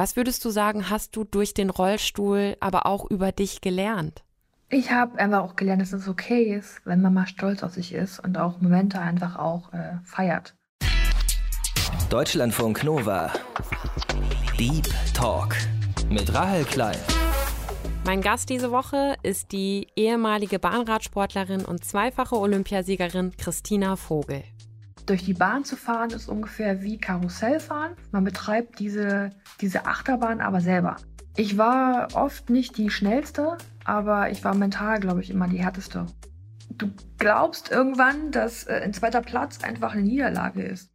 Was würdest du sagen, hast du durch den Rollstuhl aber auch über dich gelernt? Ich habe einfach auch gelernt, dass es okay ist, wenn man mal stolz auf sich ist und auch Momente einfach auch äh, feiert. Deutschlandfunk Nova. Deep Talk mit Rahel Klein. Mein Gast diese Woche ist die ehemalige Bahnradsportlerin und zweifache Olympiasiegerin Christina Vogel. Durch die Bahn zu fahren ist ungefähr wie Karussellfahren. Man betreibt diese, diese Achterbahn aber selber. Ich war oft nicht die schnellste, aber ich war mental, glaube ich, immer die härteste. Du glaubst irgendwann, dass äh, ein zweiter Platz einfach eine Niederlage ist.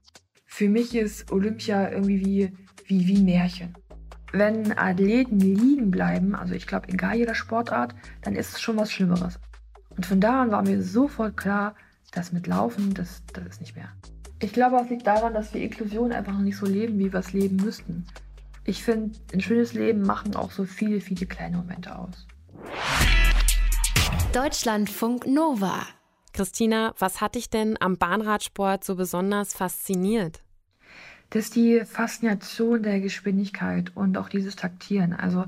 Für mich ist Olympia irgendwie wie, wie, wie Märchen wenn Athleten liegen bleiben, also ich glaube, egal jeder Sportart, dann ist es schon was Schlimmeres. Und von da an war mir sofort klar, dass mit Laufen, das, das ist nicht mehr. Ich glaube, es liegt daran, dass wir Inklusion einfach noch nicht so leben, wie wir es leben müssten. Ich finde, ein schönes Leben machen auch so viele, viele kleine Momente aus. Deutschlandfunk Nova. Christina, was hat dich denn am Bahnradsport so besonders fasziniert? das ist die Faszination der Geschwindigkeit und auch dieses Taktieren. Also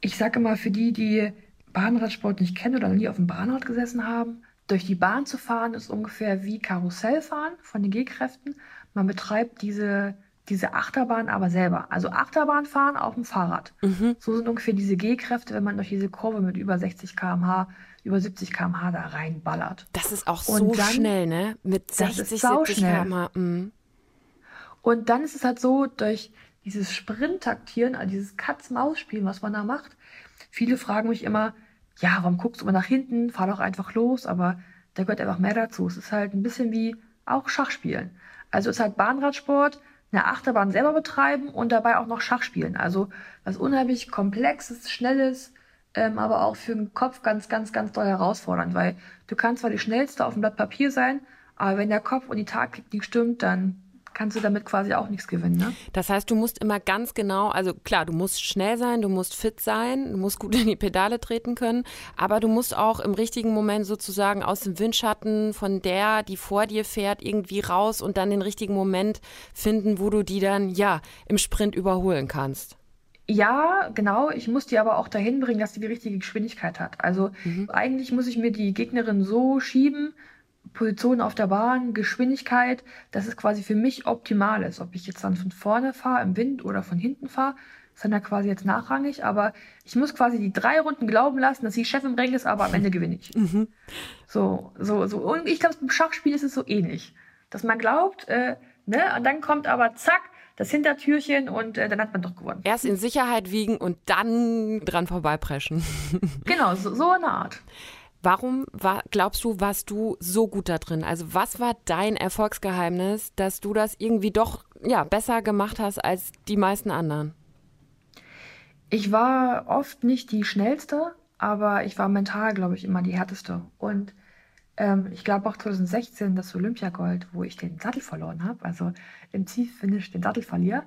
ich sage immer, für die, die Bahnradsport nicht kennen oder noch nie auf dem Bahnrad gesessen haben, durch die Bahn zu fahren ist ungefähr wie Karussellfahren von den G-Kräften. Man betreibt diese, diese Achterbahn aber selber. Also Achterbahn fahren auf dem Fahrrad. Mhm. So sind ungefähr diese G-Kräfte, wenn man durch diese Kurve mit über 60 km/h, über 70 km/h da reinballert. Das ist auch so dann, schnell, ne? Mit 60, 70 km/h. Mhm. Und dann ist es halt so, durch dieses Sprint-Taktieren, also dieses Katz-Maus-Spielen, was man da macht, viele fragen mich immer, ja, warum guckst du immer nach hinten? Fahr doch einfach los, aber da gehört einfach mehr dazu. Es ist halt ein bisschen wie auch Schachspielen. Also es ist halt Bahnradsport, eine Achterbahn selber betreiben und dabei auch noch Schach spielen. Also was unheimlich komplexes, schnelles, ähm, aber auch für den Kopf ganz, ganz, ganz doll herausfordernd, weil du kannst zwar die schnellste auf dem Blatt Papier sein, aber wenn der Kopf und die Taktik nicht stimmt, dann kannst du damit quasi auch nichts gewinnen. Ne? Das heißt, du musst immer ganz genau, also klar, du musst schnell sein, du musst fit sein, du musst gut in die Pedale treten können, aber du musst auch im richtigen Moment sozusagen aus dem Windschatten von der, die vor dir fährt, irgendwie raus und dann den richtigen Moment finden, wo du die dann ja im Sprint überholen kannst. Ja, genau. Ich muss die aber auch dahin bringen, dass sie die richtige Geschwindigkeit hat. Also mhm. eigentlich muss ich mir die Gegnerin so schieben, Position auf der Bahn, Geschwindigkeit, dass es quasi für mich optimal ist. Ob ich jetzt dann von vorne fahre im Wind oder von hinten fahre, ist dann ja quasi jetzt nachrangig. Aber ich muss quasi die drei Runden glauben lassen, dass ich Chef im Ring ist, aber am Ende gewinne ich. Mhm. So, so, so. Und ich glaube, beim Schachspiel ist es so ähnlich. Dass man glaubt, äh, ne, und dann kommt aber zack, das Hintertürchen und äh, dann hat man doch gewonnen. Erst in Sicherheit wiegen und dann dran vorbeipreschen. genau, so, so eine Art. Warum war, glaubst du, warst du so gut da drin? Also was war dein Erfolgsgeheimnis, dass du das irgendwie doch ja, besser gemacht hast als die meisten anderen? Ich war oft nicht die schnellste, aber ich war mental, glaube ich, immer die härteste. Und ähm, ich glaube auch 2016 das Olympiagold, wo ich den Sattel verloren habe, also im Zielfinish den Sattel verliere,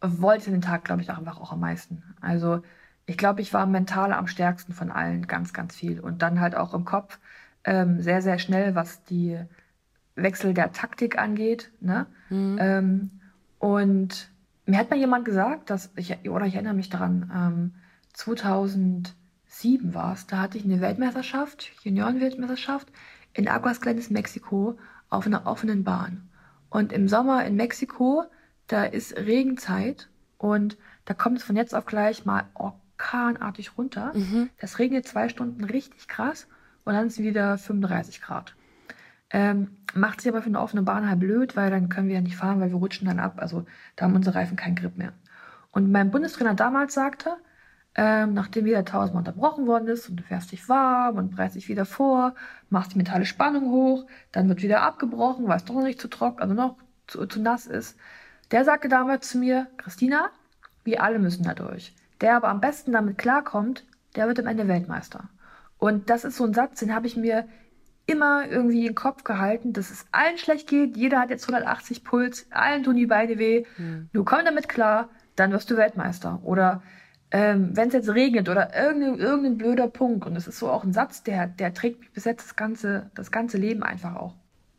wollte den Tag, glaube ich, auch einfach auch am meisten. Also ich glaube, ich war mental am stärksten von allen, ganz, ganz viel. Und dann halt auch im Kopf ähm, sehr, sehr schnell, was die Wechsel der Taktik angeht. Ne? Mhm. Ähm, und mir hat mal jemand gesagt, dass ich, oder ich erinnere mich daran, ähm, 2007 war es, da hatte ich eine Weltmeisterschaft, Juniorenweltmeisterschaft in Aguascalientes, Mexiko, auf einer offenen Bahn. Und im Sommer in Mexiko, da ist Regenzeit und da kommt es von jetzt auf gleich mal orkanartig runter. Mhm. Das regnet zwei Stunden richtig krass und dann ist wieder 35 Grad. Ähm, macht sich aber für eine offene Bahn halt blöd, weil dann können wir ja nicht fahren, weil wir rutschen dann ab. Also da haben unsere Reifen keinen Grip mehr. Und mein Bundestrainer damals sagte, ähm, nachdem wieder tausendmal unterbrochen worden ist und du fährst dich warm und breitest dich wieder vor, machst die mentale Spannung hoch, dann wird wieder abgebrochen, weil es doch noch nicht zu trocken, also noch zu, zu nass ist. Der sagte damals zu mir, Christina, wir alle müssen da durch. Der aber am besten damit klarkommt, der wird am Ende Weltmeister. Und das ist so ein Satz, den habe ich mir immer irgendwie in den Kopf gehalten, dass es allen schlecht geht, jeder hat jetzt 180 Puls, allen tun die Beine weh, mhm. du komm damit klar, dann wirst du Weltmeister. Oder ähm, wenn es jetzt regnet oder irgendein, irgendein blöder Punkt, und das ist so auch ein Satz, der, der trägt mich bis jetzt das ganze, das ganze Leben einfach auch.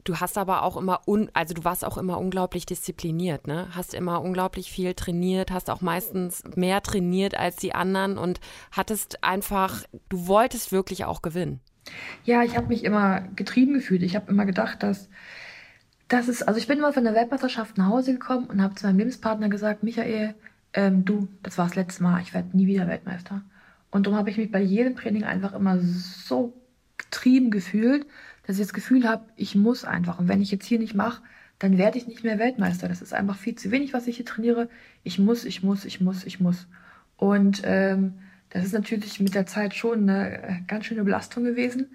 Du hast aber auch immer, un, also du warst auch immer unglaublich diszipliniert, ne? Hast immer unglaublich viel trainiert, hast auch meistens mehr trainiert als die anderen und hattest einfach, du wolltest wirklich auch gewinnen. Ja, ich habe mich immer getrieben gefühlt. Ich habe immer gedacht, dass das ist, also ich bin mal von der Weltmeisterschaft nach Hause gekommen und habe zu meinem Lebenspartner gesagt, Michael, ähm, du, das war das letzte Mal, ich werde nie wieder Weltmeister. Und darum habe ich mich bei jedem Training einfach immer so getrieben gefühlt, dass ich das Gefühl habe, ich muss einfach. Und wenn ich jetzt hier nicht mache, dann werde ich nicht mehr Weltmeister. Das ist einfach viel zu wenig, was ich hier trainiere. Ich muss, ich muss, ich muss, ich muss. Und ähm, das ist natürlich mit der Zeit schon eine äh, ganz schöne Belastung gewesen.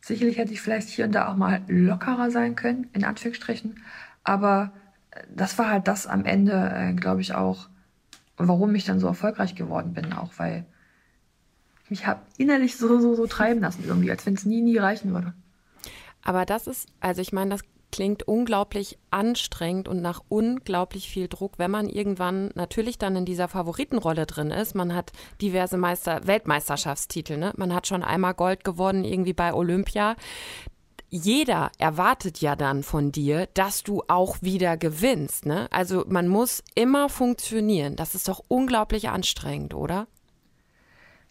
Sicherlich hätte ich vielleicht hier und da auch mal lockerer sein können, in Anführungsstrichen. Aber äh, das war halt das am Ende, äh, glaube ich, auch, warum ich dann so erfolgreich geworden bin. Auch weil ich mich habe innerlich so, so, so treiben lassen irgendwie, als wenn es nie, nie reichen würde. Aber das ist, also ich meine, das klingt unglaublich anstrengend und nach unglaublich viel Druck, wenn man irgendwann natürlich dann in dieser Favoritenrolle drin ist. Man hat diverse Meister Weltmeisterschaftstitel, ne? Man hat schon einmal Gold gewonnen irgendwie bei Olympia. Jeder erwartet ja dann von dir, dass du auch wieder gewinnst, ne? Also man muss immer funktionieren. Das ist doch unglaublich anstrengend, oder?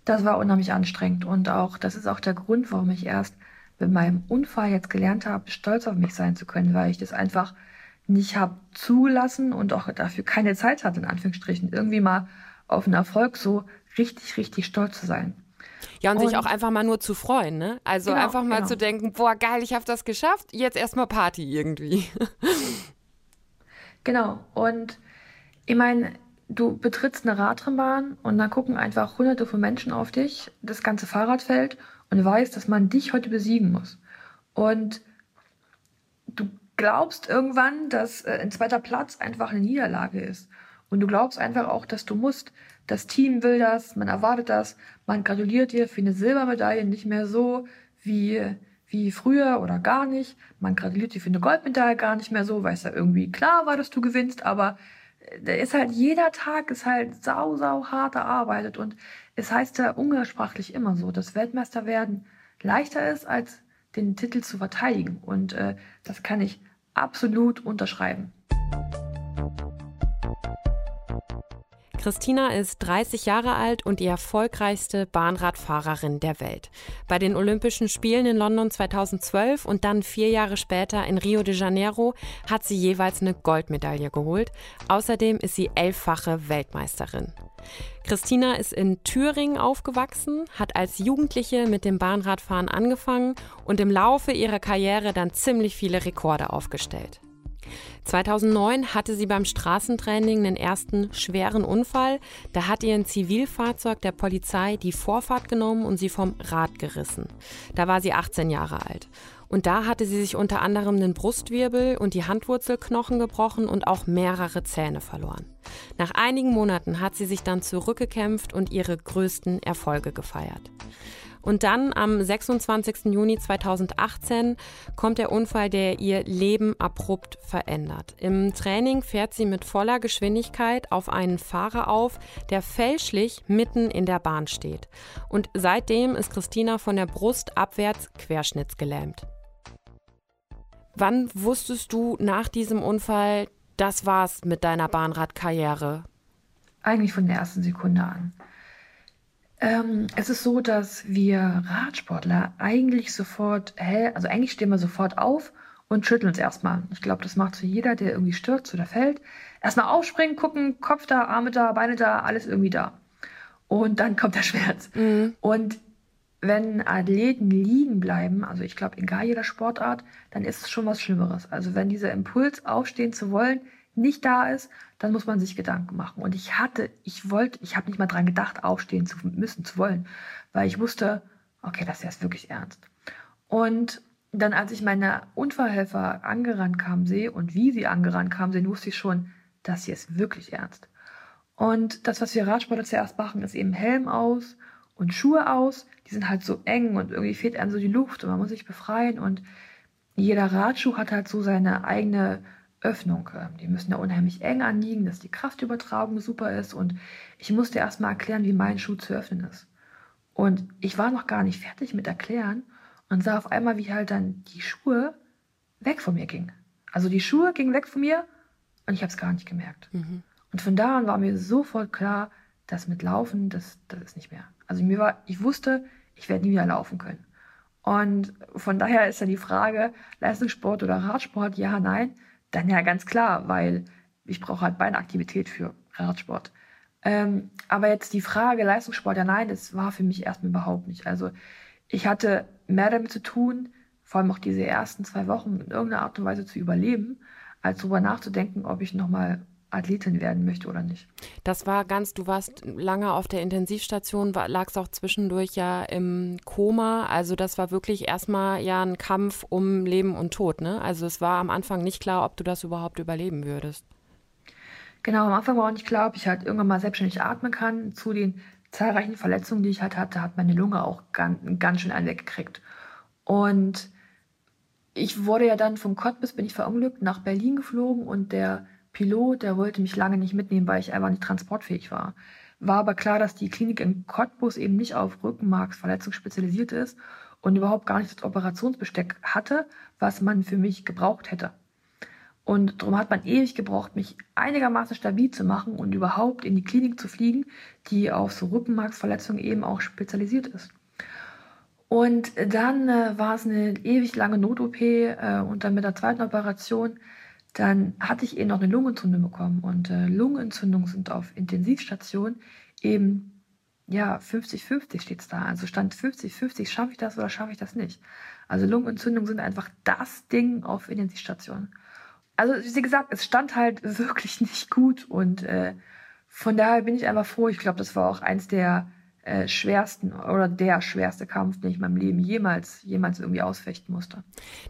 Das war unheimlich anstrengend und auch das ist auch der Grund, warum ich erst mit meinem Unfall jetzt gelernt habe, stolz auf mich sein zu können, weil ich das einfach nicht habe zugelassen und auch dafür keine Zeit hatte, in Anführungsstrichen, irgendwie mal auf einen Erfolg so richtig, richtig stolz zu sein. Ja, und, und sich auch einfach mal nur zu freuen, ne? Also genau, einfach mal genau. zu denken, boah, geil, ich habe das geschafft, jetzt erstmal Party irgendwie. genau, und ich meine, du betrittst eine Radrennbahn und dann gucken einfach hunderte von Menschen auf dich, das ganze Fahrradfeld und weißt, dass man dich heute besiegen muss. Und du glaubst irgendwann, dass äh, ein zweiter Platz einfach eine Niederlage ist. Und du glaubst einfach auch, dass du musst. Das Team will das, man erwartet das, man gratuliert dir für eine Silbermedaille nicht mehr so wie, wie früher oder gar nicht. Man gratuliert dir für eine Goldmedaille gar nicht mehr so, weil es ja irgendwie klar war, dass du gewinnst, aber da ist halt jeder Tag ist halt sau, sau hart erarbeitet und es heißt ja umgangssprachlich immer so, dass Weltmeister werden leichter ist, als den Titel zu verteidigen. Und äh, das kann ich absolut unterschreiben. Christina ist 30 Jahre alt und die erfolgreichste Bahnradfahrerin der Welt. Bei den Olympischen Spielen in London 2012 und dann vier Jahre später in Rio de Janeiro hat sie jeweils eine Goldmedaille geholt. Außerdem ist sie elffache Weltmeisterin. Christina ist in Thüringen aufgewachsen, hat als Jugendliche mit dem Bahnradfahren angefangen und im Laufe ihrer Karriere dann ziemlich viele Rekorde aufgestellt. 2009 hatte sie beim Straßentraining den ersten schweren Unfall. Da hat ihr ein Zivilfahrzeug der Polizei die Vorfahrt genommen und sie vom Rad gerissen. Da war sie 18 Jahre alt. Und da hatte sie sich unter anderem den Brustwirbel und die Handwurzelknochen gebrochen und auch mehrere Zähne verloren. Nach einigen Monaten hat sie sich dann zurückgekämpft und ihre größten Erfolge gefeiert. Und dann am 26. Juni 2018 kommt der Unfall, der ihr Leben abrupt verändert. Im Training fährt sie mit voller Geschwindigkeit auf einen Fahrer auf, der fälschlich mitten in der Bahn steht. Und seitdem ist Christina von der Brust abwärts querschnittsgelähmt. Wann wusstest du nach diesem Unfall, das war's mit deiner Bahnradkarriere? Eigentlich von der ersten Sekunde an. Ähm, es ist so, dass wir Radsportler eigentlich sofort, hell, also eigentlich stehen wir sofort auf und schütteln uns erstmal. Ich glaube, das macht so jeder, der irgendwie stürzt oder fällt. Erstmal aufspringen, gucken, Kopf da, Arme da, Beine da, alles irgendwie da. Und dann kommt der Schmerz. Mhm. Und wenn Athleten liegen bleiben, also ich glaube, egal jeder Sportart, dann ist es schon was Schlimmeres. Also wenn dieser Impuls, aufstehen zu wollen, nicht da ist, dann muss man sich Gedanken machen. Und ich hatte, ich wollte, ich habe nicht mal dran gedacht, aufstehen zu müssen, zu wollen, weil ich wusste, okay, das ist wirklich ernst. Und dann, als ich meine Unfallhelfer angerannt kam sehe und wie sie angerannt kamen sehen, wusste ich schon, das hier ist wirklich ernst. Und das, was wir Radsportler zuerst machen, ist eben Helm aus und Schuhe aus. Die sind halt so eng und irgendwie fehlt einem so die Luft und man muss sich befreien. Und jeder Radschuh hat halt so seine eigene Öffnung. Ähm, die müssen ja unheimlich eng anliegen, dass die Kraftübertragung super ist. Und ich musste erst mal erklären, wie mein Schuh zu öffnen ist. Und ich war noch gar nicht fertig mit erklären und sah auf einmal, wie halt dann die Schuhe weg von mir ging. Also die Schuhe gingen weg von mir und ich habe es gar nicht gemerkt. Mhm. Und von da an war mir sofort klar, dass mit Laufen, das, das ist nicht mehr. Also mir war, ich wusste, ich werde nie wieder laufen können. Und von daher ist ja die Frage, Leistungssport oder Radsport, ja, nein, dann ja ganz klar, weil ich brauche halt Beinaktivität für Radsport. Ähm, aber jetzt die Frage, Leistungssport, ja, nein, das war für mich erstmal überhaupt nicht. Also ich hatte mehr damit zu tun, vor allem auch diese ersten zwei Wochen in irgendeiner Art und Weise zu überleben, als darüber nachzudenken, ob ich nochmal Athletin werden möchte oder nicht. Das war ganz, du warst lange auf der Intensivstation, lagst auch zwischendurch ja im Koma. Also das war wirklich erstmal ja ein Kampf um Leben und Tod. Ne? Also es war am Anfang nicht klar, ob du das überhaupt überleben würdest. Genau, am Anfang war auch nicht klar, ob ich halt irgendwann mal selbstständig atmen kann. Zu den zahlreichen Verletzungen, die ich halt hatte, hat meine Lunge auch ganz, ganz schön einen weggekriegt. Und ich wurde ja dann vom Cottbus, bin ich verunglückt, nach Berlin geflogen und der Pilot, der wollte mich lange nicht mitnehmen, weil ich einfach nicht transportfähig war. War aber klar, dass die Klinik in Cottbus eben nicht auf Rückenmarksverletzung spezialisiert ist und überhaupt gar nicht das Operationsbesteck hatte, was man für mich gebraucht hätte. Und darum hat man ewig gebraucht, mich einigermaßen stabil zu machen und überhaupt in die Klinik zu fliegen, die auf so Rückenmarksverletzungen eben auch spezialisiert ist. Und dann äh, war es eine ewig lange Not-OP äh, und dann mit der zweiten Operation, dann hatte ich eben noch eine Lungenentzündung bekommen. Und äh, Lungenentzündungen sind auf Intensivstation eben, ja, 50-50 steht es da. Also stand 50-50, schaffe ich das oder schaffe ich das nicht? Also Lungenentzündungen sind einfach das Ding auf Intensivstation. Also wie gesagt, es stand halt wirklich nicht gut und äh, von daher bin ich einfach froh. Ich glaube, das war auch eins der äh, schwersten oder der schwerste Kampf, den ich in meinem Leben jemals, jemals irgendwie ausfechten musste.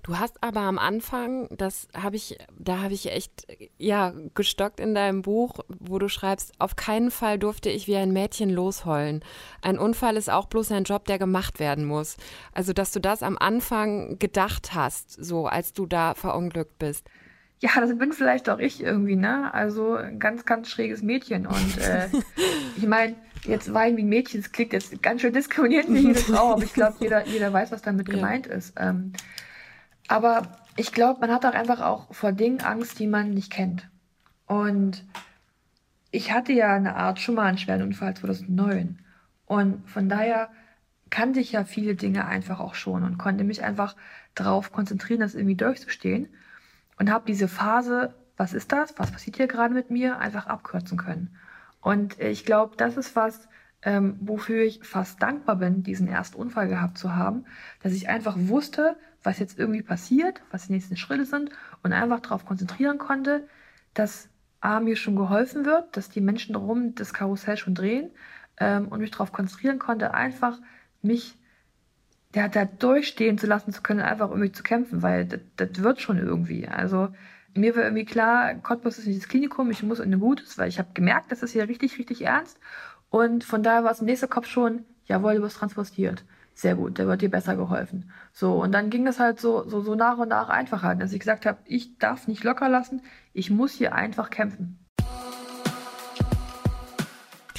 Du hast aber am Anfang, das habe ich, da habe ich echt, ja, gestockt in deinem Buch, wo du schreibst, auf keinen Fall durfte ich wie ein Mädchen losheulen. Ein Unfall ist auch bloß ein Job, der gemacht werden muss. Also, dass du das am Anfang gedacht hast, so als du da verunglückt bist ja, das bin vielleicht auch ich irgendwie, ne? Also ein ganz, ganz schräges Mädchen. Und äh, ich meine, jetzt weinen wie ein Mädchen, das klingt jetzt ganz schön diskriminierend für jede Frau, aber ich glaube, jeder, jeder weiß, was damit ja. gemeint ist. Ähm, aber ich glaube, man hat auch einfach auch vor Dingen Angst, die man nicht kennt. Und ich hatte ja eine Art schon mal einen schweren Unfall 2009. Und von daher kannte ich ja viele Dinge einfach auch schon und konnte mich einfach darauf konzentrieren, das irgendwie durchzustehen und habe diese Phase, was ist das, was passiert hier gerade mit mir, einfach abkürzen können. Und ich glaube, das ist was, ähm, wofür ich fast dankbar bin, diesen ersten Unfall gehabt zu haben, dass ich einfach wusste, was jetzt irgendwie passiert, was die nächsten Schritte sind und einfach darauf konzentrieren konnte, dass A, mir schon geholfen wird, dass die Menschen darum das Karussell schon drehen ähm, und mich darauf konzentrieren konnte, einfach mich hat da durchstehen zu lassen zu können, einfach irgendwie zu kämpfen, weil das, das wird schon irgendwie. Also mir war irgendwie klar, Cottbus ist nicht das Klinikum, ich muss in ein gutes, weil ich habe gemerkt, das ist hier richtig, richtig ernst. Und von daher war es im nächsten Kopf schon, jawohl, du wirst transportiert. Sehr gut, der wird dir besser geholfen. So, und dann ging es halt so, so, so nach und nach einfacher, dass ich gesagt habe, ich darf nicht locker lassen, ich muss hier einfach kämpfen.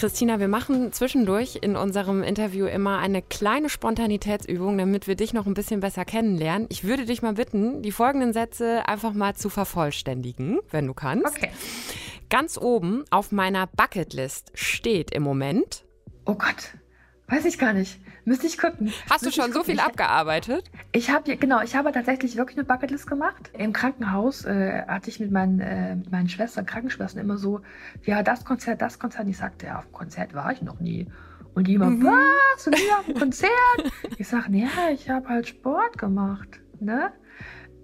Christina, wir machen zwischendurch in unserem Interview immer eine kleine Spontanitätsübung, damit wir dich noch ein bisschen besser kennenlernen. Ich würde dich mal bitten, die folgenden Sätze einfach mal zu vervollständigen, wenn du kannst. Okay. Ganz oben auf meiner Bucketlist steht im Moment. Oh Gott, weiß ich gar nicht. Müsste ich gucken. Hast Müsste du schon so viel abgearbeitet? Ich habe genau, ich habe tatsächlich wirklich eine Bucketlist gemacht. Im Krankenhaus äh, hatte ich mit meinen, äh, mit meinen Schwestern, Krankenschwestern immer so, ja, das Konzert, das Konzert. Und ich sagte, ja, auf dem Konzert war ich noch nie. Und die immer, mhm. was? Und nie auf dem Konzert? ich sage, ja, ich habe halt Sport gemacht, ne?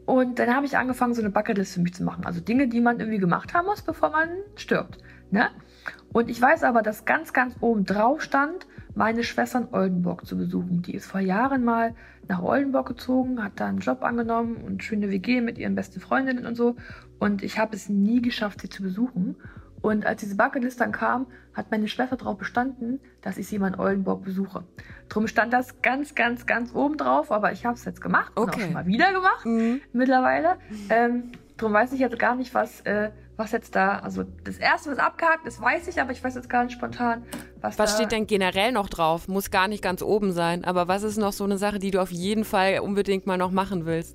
Und dann habe ich angefangen, so eine Bucketlist für mich zu machen. Also Dinge, die man irgendwie gemacht haben muss, bevor man stirbt. Ne? Und ich weiß aber, dass ganz, ganz oben drauf stand, meine Schwester in Oldenburg zu besuchen. Die ist vor Jahren mal nach Oldenburg gezogen, hat da einen Job angenommen und schöne WG mit ihren besten Freundinnen und so. Und ich habe es nie geschafft, sie zu besuchen. Und als diese Bucketlist dann kam, hat meine Schwester darauf bestanden, dass ich sie mal in Oldenburg besuche. Drum stand das ganz, ganz, ganz oben drauf, aber ich habe es jetzt gemacht okay. und auch schon mal wieder gemacht mhm. mittlerweile. Ähm, drum weiß ich jetzt gar nicht, was, äh, was jetzt da, also das erste, was abgehakt ist, weiß ich, aber ich weiß jetzt gar nicht spontan, was Was steht denn generell noch drauf? Muss gar nicht ganz oben sein, aber was ist noch so eine Sache, die du auf jeden Fall unbedingt mal noch machen willst?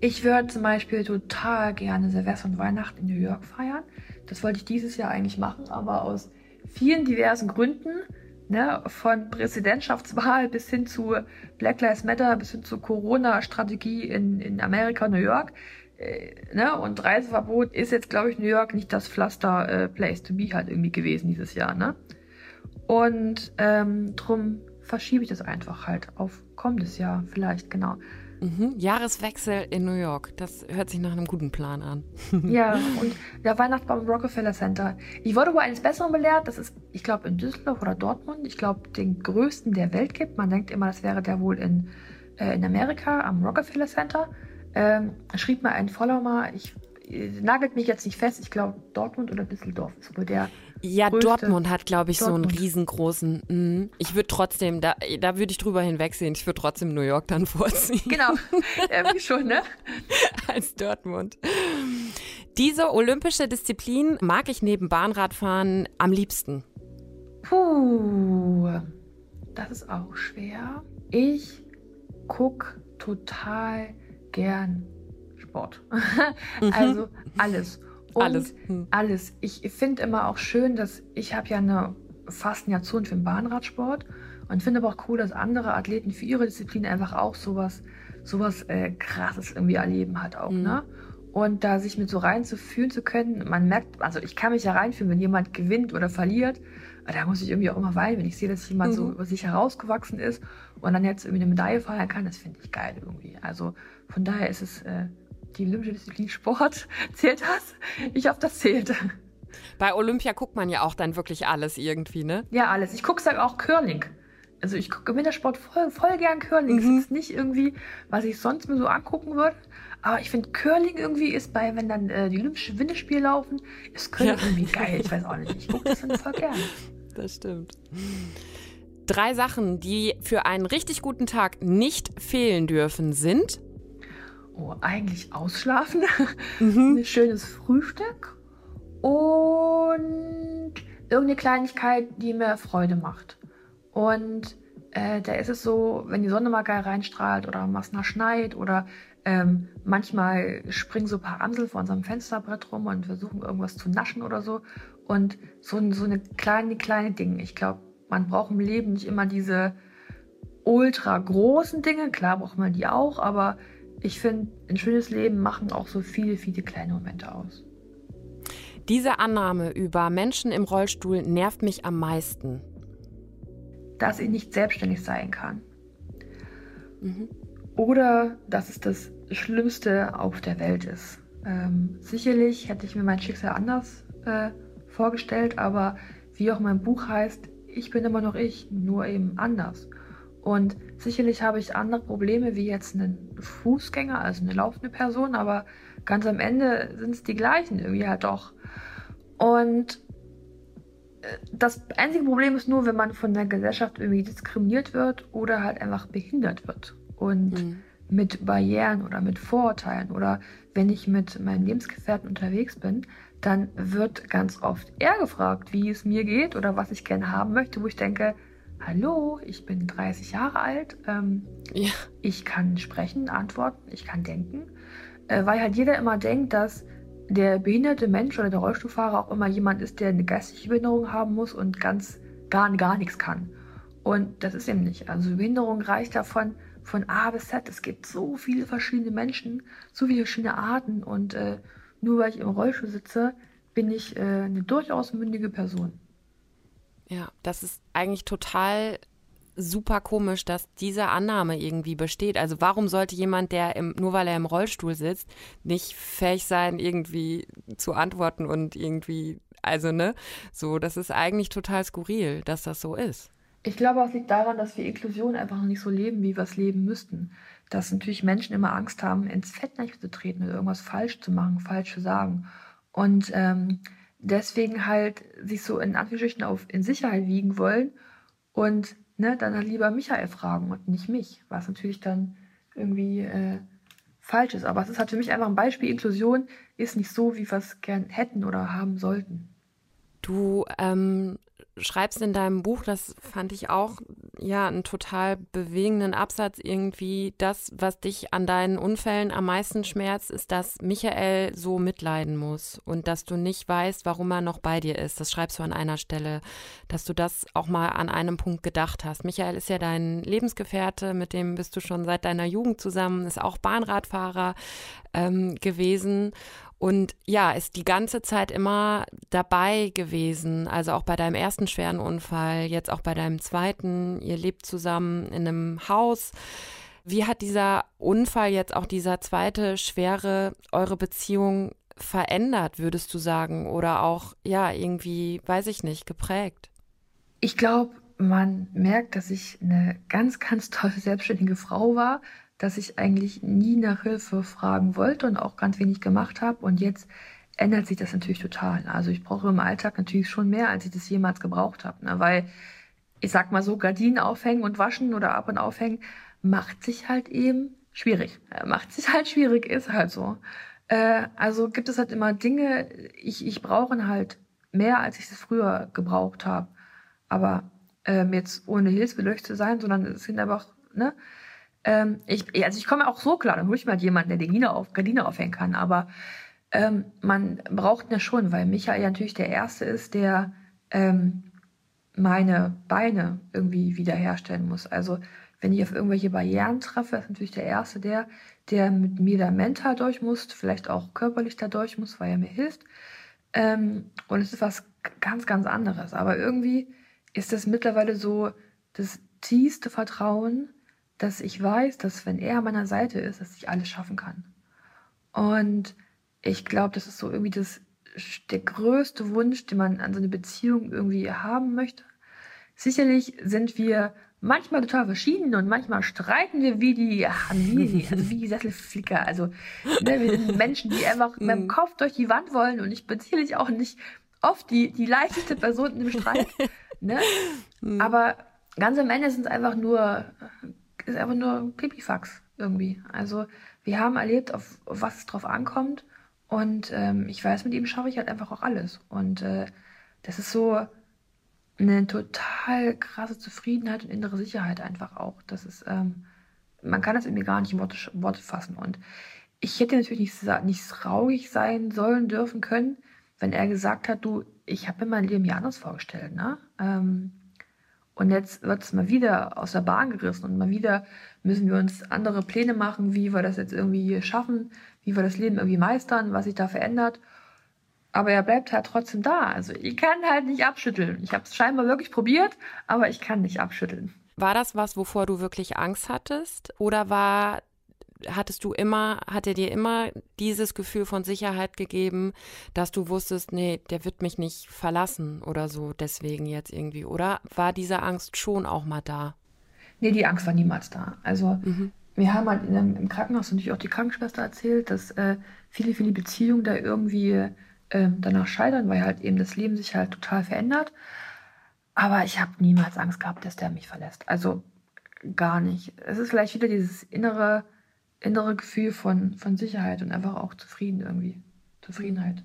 Ich würde zum Beispiel total gerne Silvester und Weihnachten in New York feiern. Das wollte ich dieses Jahr eigentlich machen, aber aus vielen diversen Gründen, ne, von Präsidentschaftswahl bis hin zu Black Lives Matter, bis hin zu Corona-Strategie in, in Amerika, New York, ne, und Reiseverbot ist jetzt, glaube ich, New York nicht das Pflaster äh, Place to be halt irgendwie gewesen dieses Jahr, ne? Und ähm, drum verschiebe ich das einfach halt auf kommendes Jahr vielleicht, genau. Mhm. Jahreswechsel in New York. Das hört sich nach einem guten Plan an. ja, und der Weihnachtsbaum im Rockefeller Center. Ich wurde wohl eines Besseren belehrt. Das ist, ich glaube, in Düsseldorf oder Dortmund. Ich glaube, den größten der Welt gibt. Man denkt immer, das wäre der wohl in, äh, in Amerika am Rockefeller Center. Ähm, schrieb mir ein Follower mal, ich äh, nagelt mich jetzt nicht fest, ich glaube Dortmund oder Düsseldorf ist wohl der ja, Dortmund hat, glaube ich, Dortmund. so einen riesengroßen. Mh. Ich würde trotzdem, da, da würde ich drüber hinwegsehen. Ich würde trotzdem New York dann vorziehen. Genau, irgendwie schon, ne? Als Dortmund. Diese olympische Disziplin mag ich neben Bahnradfahren am liebsten. Puh, das ist auch schwer. Ich gucke total gern Sport. also alles. Und alles. Hm. Alles. Ich finde immer auch schön, dass ich habe ja eine Jahrzehnt für den Bahnradsport und finde aber auch cool, dass andere Athleten für ihre Disziplin einfach auch sowas, sowas äh, krasses irgendwie erleben hat auch, mhm. ne? Und da sich mit so reinzufühlen zu können, man merkt, also ich kann mich ja reinfühlen, wenn jemand gewinnt oder verliert, da muss ich irgendwie auch immer weinen, wenn ich sehe, dass jemand mhm. so aus sich herausgewachsen ist und dann jetzt irgendwie eine Medaille feiern kann, das finde ich geil irgendwie. Also von daher ist es äh, die olympische Disziplin Sport. Zählt das? Ich hoffe, das zählt. Bei Olympia guckt man ja auch dann wirklich alles irgendwie, ne? Ja, alles. Ich gucke auch Curling. Also ich gucke im Wintersport voll, voll gern Curling. Mhm. Das ist nicht irgendwie, was ich sonst mir so angucken würde. Aber ich finde Curling irgendwie ist bei, wenn dann äh, die Olympischen Winterspiele laufen, ist Curling ja. irgendwie geil. Ich weiß auch nicht. Ich gucke das dann voll gern. Das stimmt. Drei Sachen, die für einen richtig guten Tag nicht fehlen dürfen, sind oh, eigentlich ausschlafen, mhm. ein schönes Frühstück und irgendeine Kleinigkeit, die mir Freude macht. Und äh, da ist es so, wenn die Sonne mal geil reinstrahlt oder nach schneit oder ähm, manchmal springen so ein paar Amsel vor unserem Fensterbrett rum und versuchen irgendwas zu naschen oder so. Und so, so eine kleine, kleine Dinge. Ich glaube, man braucht im Leben nicht immer diese ultra großen Dinge. Klar braucht man die auch, aber ich finde, ein schönes Leben machen auch so viele, viele kleine Momente aus. Diese Annahme über Menschen im Rollstuhl nervt mich am meisten. Dass ich nicht selbstständig sein kann. Mhm. Oder dass es das Schlimmste auf der Welt ist. Ähm, sicherlich hätte ich mir mein Schicksal anders äh, vorgestellt, aber wie auch mein Buch heißt, ich bin immer noch ich, nur eben anders. Und sicherlich habe ich andere Probleme wie jetzt einen Fußgänger, also eine laufende Person, aber ganz am Ende sind es die gleichen irgendwie halt doch. Und äh, das einzige Problem ist nur, wenn man von der Gesellschaft irgendwie diskriminiert wird oder halt einfach behindert wird. Und mhm. mit Barrieren oder mit Vorurteilen oder wenn ich mit meinen Lebensgefährten unterwegs bin, dann wird ganz oft er gefragt, wie es mir geht oder was ich gerne haben möchte, wo ich denke, hallo, ich bin 30 Jahre alt, ähm, ja. ich kann sprechen, antworten, ich kann denken, äh, weil halt jeder immer denkt, dass der behinderte Mensch oder der Rollstuhlfahrer auch immer jemand ist, der eine geistige Behinderung haben muss und ganz gar, gar nichts kann. Und das ist eben nicht. Also Behinderung reicht davon von A bis Z. Es gibt so viele verschiedene Menschen, so viele verschiedene Arten und äh, nur weil ich im Rollstuhl sitze, bin ich äh, eine durchaus mündige Person. Ja, das ist eigentlich total super komisch, dass diese Annahme irgendwie besteht. Also warum sollte jemand, der im, nur weil er im Rollstuhl sitzt, nicht fähig sein, irgendwie zu antworten und irgendwie, also ne, so, das ist eigentlich total skurril, dass das so ist. Ich glaube, es liegt daran, dass wir Inklusion einfach noch nicht so leben, wie wir es leben müssten. Dass natürlich Menschen immer Angst haben, ins Fettnäpfchen zu treten oder irgendwas falsch zu machen, falsch zu sagen. Und ähm, deswegen halt sich so in Anführungsstrichen auf in Sicherheit wiegen wollen und ne, dann halt lieber Michael fragen und nicht mich, was natürlich dann irgendwie äh, falsch ist. Aber es ist halt für mich einfach ein Beispiel, Inklusion ist nicht so, wie wir es gern hätten oder haben sollten. Du ähm, schreibst in deinem Buch, das fand ich auch ja einen total bewegenden Absatz irgendwie. Das, was dich an deinen Unfällen am meisten schmerzt, ist, dass Michael so mitleiden muss und dass du nicht weißt, warum er noch bei dir ist. Das schreibst du an einer Stelle, dass du das auch mal an einem Punkt gedacht hast. Michael ist ja dein Lebensgefährte, mit dem bist du schon seit deiner Jugend zusammen, ist auch Bahnradfahrer ähm, gewesen und ja, ist die ganze Zeit immer dabei gewesen. Also auch bei deinem ersten schweren Unfall, jetzt auch bei deinem zweiten. Ihr lebt zusammen in einem Haus. Wie hat dieser Unfall jetzt auch dieser zweite schwere eure Beziehung verändert, würdest du sagen? Oder auch, ja, irgendwie, weiß ich nicht, geprägt? Ich glaube, man merkt, dass ich eine ganz, ganz tolle selbstständige Frau war, dass ich eigentlich nie nach Hilfe fragen wollte und auch ganz wenig gemacht habe. Und jetzt ändert sich das natürlich total. Also ich brauche im Alltag natürlich schon mehr, als ich das jemals gebraucht habe. Ne? Weil ich sag mal so, Gardinen aufhängen und waschen oder ab und aufhängen macht sich halt eben schwierig. Macht sich halt schwierig, ist halt so. Äh, also gibt es halt immer Dinge, ich, ich brauche halt mehr, als ich es früher gebraucht habe. Aber ähm, jetzt ohne hilfsbeleuchtet zu sein, sondern es sind einfach, ne, ähm, ich, also ich komme auch so klar, dann hole ich mal jemanden, der die Gardine, auf, Gardine aufhängen kann. Aber ähm, man braucht ja schon, weil Michael ja natürlich der Erste ist, der ähm, meine Beine irgendwie wiederherstellen muss. Also wenn ich auf irgendwelche Barrieren treffe, ist natürlich der Erste der, der mit mir da mental durch muss, vielleicht auch körperlich da durch muss, weil er mir hilft. Ähm, und es ist was ganz, ganz anderes. Aber irgendwie ist das mittlerweile so das tiefste Vertrauen, dass ich weiß, dass wenn er an meiner Seite ist, dass ich alles schaffen kann. Und ich glaube, das ist so irgendwie das, der größte Wunsch, den man an so eine Beziehung irgendwie haben möchte. Sicherlich sind wir manchmal total verschieden und manchmal streiten wir wie die, wie, also wie die Sesselflicker. Also ne, wir sind Menschen, die einfach mit dem mhm. Kopf durch die Wand wollen und ich bin sicherlich auch nicht oft die, die leichteste Person im Streit. Ne? Mhm. Aber ganz am Ende sind es einfach nur ist einfach nur Pipifax irgendwie. Also wir haben erlebt, auf, was es drauf ankommt. Und ähm, ich weiß, mit ihm schaffe ich halt einfach auch alles. Und äh, das ist so eine total krasse Zufriedenheit und innere Sicherheit einfach auch. Das ist, ähm, man kann das irgendwie gar nicht in Worte, Worte fassen. Und ich hätte natürlich nicht, nicht rauig sein sollen, dürfen können, wenn er gesagt hat, du, ich habe mir mein Leben ja anders vorgestellt, ne? Ähm, und jetzt wird es mal wieder aus der Bahn gerissen und mal wieder müssen wir uns andere Pläne machen, wie wir das jetzt irgendwie schaffen, wie wir das Leben irgendwie meistern, was sich da verändert. Aber er bleibt halt trotzdem da. Also ich kann halt nicht abschütteln. Ich habe es scheinbar wirklich probiert, aber ich kann nicht abschütteln. War das was, wovor du wirklich Angst hattest? Oder war hattest du immer, hat er dir immer dieses Gefühl von Sicherheit gegeben, dass du wusstest, nee, der wird mich nicht verlassen oder so, deswegen jetzt irgendwie, oder war diese Angst schon auch mal da? Nee, die Angst war niemals da. Also mhm. wir haben halt in, im Krankenhaus natürlich auch die Krankenschwester erzählt, dass äh, viele, viele Beziehungen da irgendwie äh, danach scheitern, weil halt eben das Leben sich halt total verändert. Aber ich habe niemals Angst gehabt, dass der mich verlässt. Also gar nicht. Es ist vielleicht wieder dieses innere innere Gefühl von, von Sicherheit und einfach auch zufrieden irgendwie. Zufriedenheit.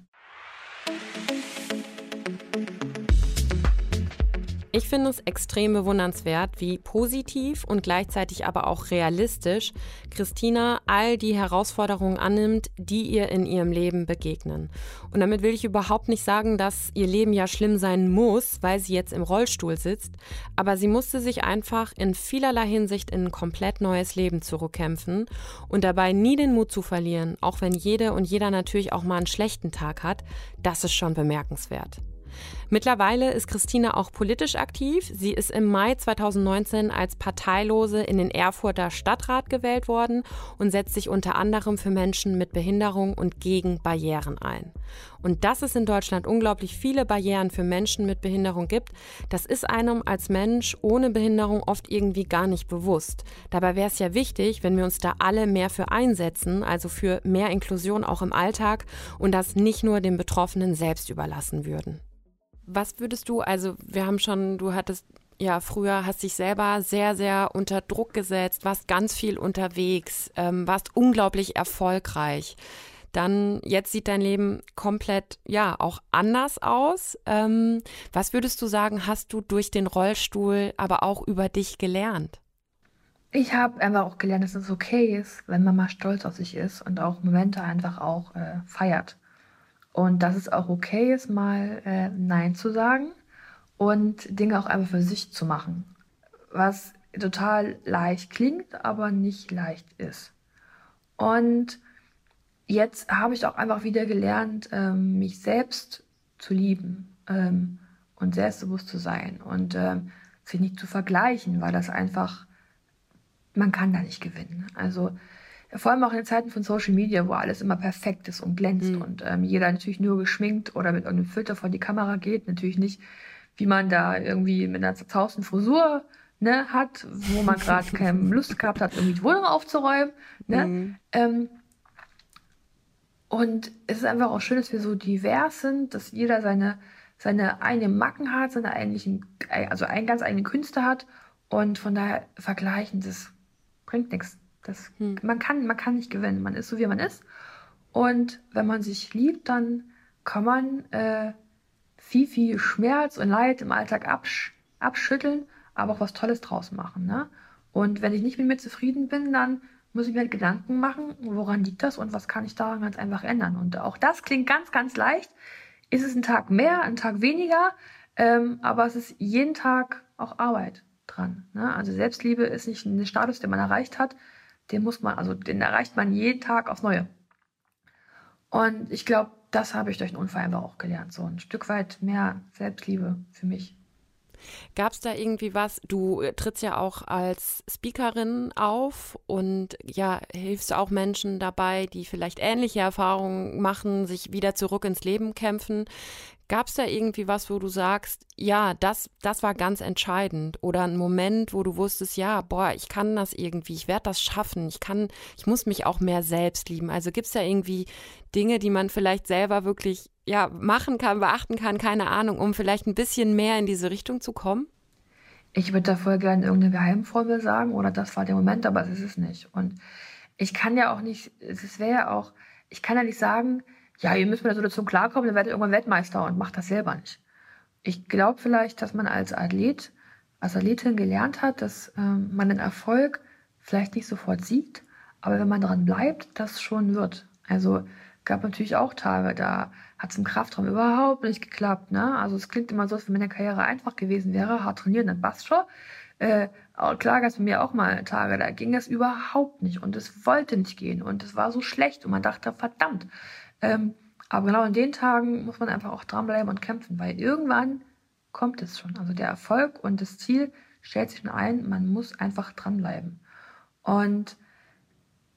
Ich finde es extrem bewundernswert, wie positiv und gleichzeitig aber auch realistisch Christina all die Herausforderungen annimmt, die ihr in ihrem Leben begegnen. Und damit will ich überhaupt nicht sagen, dass ihr Leben ja schlimm sein muss, weil sie jetzt im Rollstuhl sitzt, aber sie musste sich einfach in vielerlei Hinsicht in ein komplett neues Leben zurückkämpfen und dabei nie den Mut zu verlieren, auch wenn jede und jeder natürlich auch mal einen schlechten Tag hat, das ist schon bemerkenswert. Mittlerweile ist Christine auch politisch aktiv. Sie ist im Mai 2019 als Parteilose in den Erfurter Stadtrat gewählt worden und setzt sich unter anderem für Menschen mit Behinderung und gegen Barrieren ein. Und dass es in Deutschland unglaublich viele Barrieren für Menschen mit Behinderung gibt, das ist einem als Mensch ohne Behinderung oft irgendwie gar nicht bewusst. Dabei wäre es ja wichtig, wenn wir uns da alle mehr für einsetzen, also für mehr Inklusion auch im Alltag und das nicht nur den Betroffenen selbst überlassen würden. Was würdest du, also wir haben schon, du hattest ja früher, hast dich selber sehr, sehr unter Druck gesetzt, warst ganz viel unterwegs, ähm, warst unglaublich erfolgreich. dann jetzt sieht dein Leben komplett, ja, auch anders aus. Ähm, was würdest du sagen, hast du durch den Rollstuhl aber auch über dich gelernt? Ich habe einfach auch gelernt, dass es okay ist, wenn man mal stolz auf sich ist und auch Momente einfach auch äh, feiert. Und dass es auch okay ist, mal äh, Nein zu sagen und Dinge auch einfach für sich zu machen. Was total leicht klingt, aber nicht leicht ist. Und jetzt habe ich auch einfach wieder gelernt, ähm, mich selbst zu lieben ähm, und selbstbewusst zu sein und ähm, sich nicht zu vergleichen, weil das einfach, man kann da nicht gewinnen. Also vor allem auch in Zeiten von Social Media, wo alles immer perfekt ist und glänzt mhm. und ähm, jeder natürlich nur geschminkt oder mit irgendeinem Filter vor die Kamera geht, natürlich nicht, wie man da irgendwie mit einer zausten Frisur ne, hat, wo man gerade keine Lust gehabt hat, irgendwie die Wohnung aufzuräumen. Ne? Mhm. Ähm, und es ist einfach auch schön, dass wir so divers sind, dass jeder seine, seine eigenen Macken hat, seine eigentlichen, also einen ganz eigenen Künste hat. Und von daher vergleichen, das bringt nichts. Das, hm. man, kann, man kann nicht gewinnen. Man ist so, wie man ist. Und wenn man sich liebt, dann kann man äh, viel, viel Schmerz und Leid im Alltag absch abschütteln, aber auch was Tolles draus machen. Ne? Und wenn ich nicht mit mir zufrieden bin, dann muss ich mir halt Gedanken machen, woran liegt das und was kann ich daran ganz einfach ändern. Und auch das klingt ganz, ganz leicht. Ist es ein Tag mehr, ein Tag weniger, ähm, aber es ist jeden Tag auch Arbeit dran. Ne? Also Selbstliebe ist nicht ein Status, den man erreicht hat, den muss man, also den erreicht man jeden Tag aufs Neue. Und ich glaube, das habe ich durch den Unfall einfach auch gelernt. So ein Stück weit mehr Selbstliebe für mich. Gab es da irgendwie was? Du äh, trittst ja auch als Speakerin auf und ja, hilfst auch Menschen dabei, die vielleicht ähnliche Erfahrungen machen, sich wieder zurück ins Leben kämpfen. Gab es da irgendwie was, wo du sagst, ja, das, das war ganz entscheidend? Oder ein Moment, wo du wusstest, ja, boah, ich kann das irgendwie, ich werde das schaffen, ich kann, ich muss mich auch mehr selbst lieben. Also gibt es da irgendwie Dinge, die man vielleicht selber wirklich ja, machen kann, beachten kann, keine Ahnung, um vielleicht ein bisschen mehr in diese Richtung zu kommen? Ich würde da voll gerne irgendeine Geheimformel sagen oder das war der Moment, aber es ist es nicht. Und ich kann ja auch nicht, es wäre ja auch, ich kann ja nicht sagen, ja, ihr müsst mit der Situation klarkommen, dann werdet ihr irgendwann Weltmeister und macht das selber nicht. Ich glaube vielleicht, dass man als Athlet, als Athletin gelernt hat, dass ähm, man den Erfolg vielleicht nicht sofort sieht, aber wenn man dran bleibt, das schon wird. Also gab natürlich auch Tage, da hat es im Kraftraum überhaupt nicht geklappt. Ne? Also es klingt immer so, als wenn meine Karriere einfach gewesen wäre, hart trainieren, dann passt schon. Äh, klar gab es bei mir auch mal Tage, da ging es überhaupt nicht und es wollte nicht gehen und es war so schlecht und man dachte, verdammt. Ähm, aber genau in den Tagen muss man einfach auch dranbleiben und kämpfen, weil irgendwann kommt es schon. Also der Erfolg und das Ziel stellt sich schon ein, man muss einfach dranbleiben. Und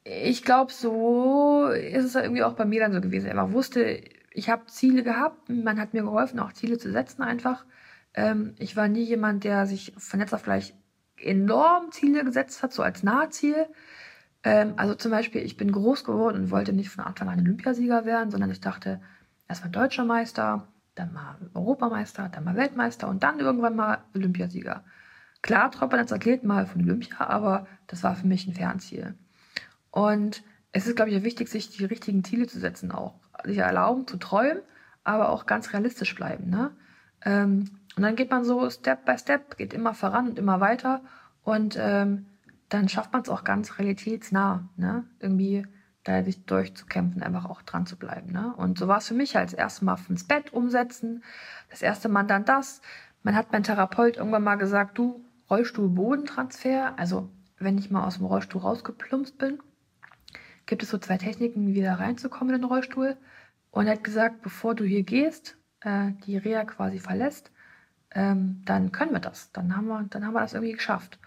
ich glaube, so ist es irgendwie auch bei mir dann so gewesen. Ich wusste, ich habe Ziele gehabt, man hat mir geholfen, auch Ziele zu setzen einfach. Ähm, ich war nie jemand, der sich von jetzt auf gleich enorm Ziele gesetzt hat, so als Nahziel. Ähm, also zum Beispiel, ich bin groß geworden und wollte nicht von Anfang an Olympiasieger werden, sondern ich dachte, erstmal deutscher Meister, dann mal Europameister, dann mal Weltmeister und dann irgendwann mal Olympiasieger. Klar träumt man als Athlet mal von Olympia, aber das war für mich ein Fernziel. Und es ist, glaube ich, wichtig, sich die richtigen Ziele zu setzen, auch sich erlauben zu träumen, aber auch ganz realistisch bleiben. Ne? Ähm, und dann geht man so Step by Step, geht immer voran und immer weiter und ähm, dann schafft man es auch ganz realitätsnah, ne? irgendwie da sich durchzukämpfen, einfach auch dran zu bleiben. Ne? Und so war es für mich als erstes Mal ins Bett umsetzen, das erste Mal dann das. Man hat mein Therapeut irgendwann mal gesagt, du, Rollstuhl-Bodentransfer, also wenn ich mal aus dem Rollstuhl rausgeplumpst bin, gibt es so zwei Techniken, wie wieder reinzukommen in den Rollstuhl. Und er hat gesagt, bevor du hier gehst, äh, die Reha quasi verlässt, ähm, dann können wir das. Dann haben wir, dann haben wir das irgendwie geschafft.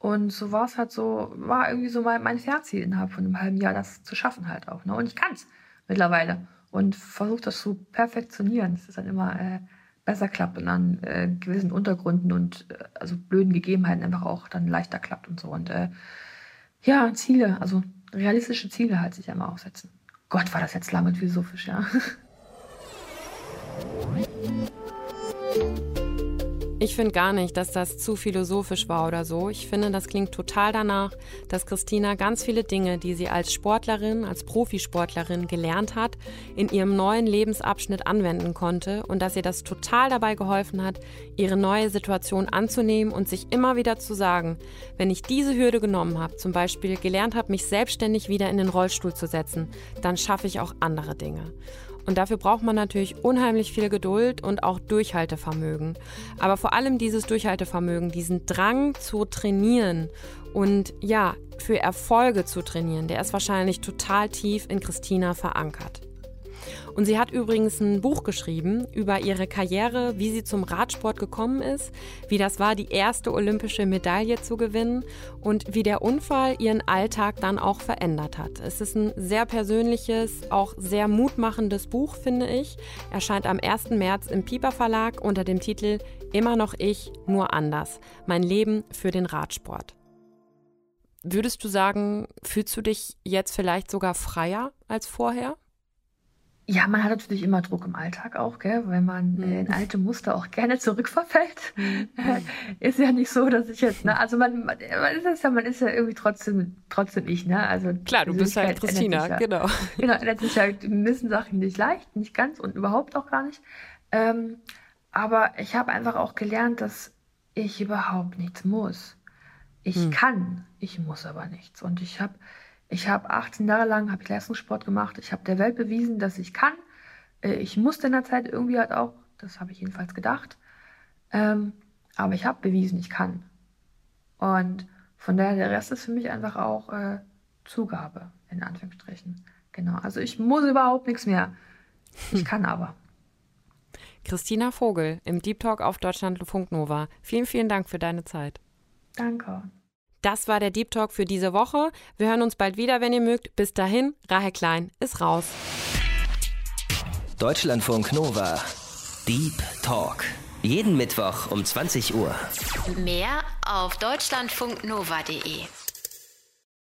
Und so war es halt so, war irgendwie so mein, mein Fernziel innerhalb von einem halben Jahr, das zu schaffen halt auch. Ne? Und ich kann es mittlerweile und versuche das zu perfektionieren, dass es dann immer äh, besser klappt und an äh, gewissen Untergründen und äh, also blöden Gegebenheiten einfach auch dann leichter klappt und so. Und äh, ja, Ziele, also realistische Ziele halt sich einmal aufsetzen. Gott, war das jetzt lang und philosophisch, ja. Ich finde gar nicht, dass das zu philosophisch war oder so. Ich finde, das klingt total danach, dass Christina ganz viele Dinge, die sie als Sportlerin, als Profisportlerin gelernt hat, in ihrem neuen Lebensabschnitt anwenden konnte und dass ihr das total dabei geholfen hat, ihre neue Situation anzunehmen und sich immer wieder zu sagen, wenn ich diese Hürde genommen habe, zum Beispiel gelernt habe, mich selbstständig wieder in den Rollstuhl zu setzen, dann schaffe ich auch andere Dinge. Und dafür braucht man natürlich unheimlich viel Geduld und auch Durchhaltevermögen. Aber vor allem dieses Durchhaltevermögen, diesen Drang zu trainieren und ja, für Erfolge zu trainieren, der ist wahrscheinlich total tief in Christina verankert. Und sie hat übrigens ein Buch geschrieben über ihre Karriere, wie sie zum Radsport gekommen ist, wie das war, die erste olympische Medaille zu gewinnen und wie der Unfall ihren Alltag dann auch verändert hat. Es ist ein sehr persönliches, auch sehr mutmachendes Buch, finde ich. Erscheint am 1. März im Piper Verlag unter dem Titel Immer noch ich, nur anders. Mein Leben für den Radsport. Würdest du sagen, fühlst du dich jetzt vielleicht sogar freier als vorher? Ja, man hat natürlich immer Druck im Alltag auch, gell, weil man mhm. in alte Muster auch gerne zurückverfällt. Mhm. ist ja nicht so, dass ich jetzt, ne, also man, man ist ja, man ist ja irgendwie trotzdem, trotzdem ich, ne, also. Klar, du bist halt Christina, ja, genau. Genau, ändert sich halt, müssen Sachen nicht leicht, nicht ganz und überhaupt auch gar nicht. Ähm, aber ich habe einfach auch gelernt, dass ich überhaupt nichts muss. Ich mhm. kann, ich muss aber nichts. Und ich habe ich habe 18 Jahre lang habe ich Leistungssport gemacht. Ich habe der Welt bewiesen, dass ich kann. Äh, ich musste in der Zeit irgendwie halt auch, das habe ich jedenfalls gedacht. Ähm, aber ich habe bewiesen, ich kann. Und von daher, der Rest ist für mich einfach auch äh, Zugabe, in Anführungsstrichen. Genau. Also ich muss überhaupt nichts mehr. Ich kann aber. Christina Vogel im Deep Talk auf Deutschlandfunk Nova. Vielen, vielen Dank für deine Zeit. Danke. Das war der Deep Talk für diese Woche. Wir hören uns bald wieder, wenn ihr mögt. Bis dahin, Rahel Klein ist raus. Deutschlandfunk Nova. Deep Talk. Jeden Mittwoch um 20 Uhr. Mehr auf deutschlandfunknova.de.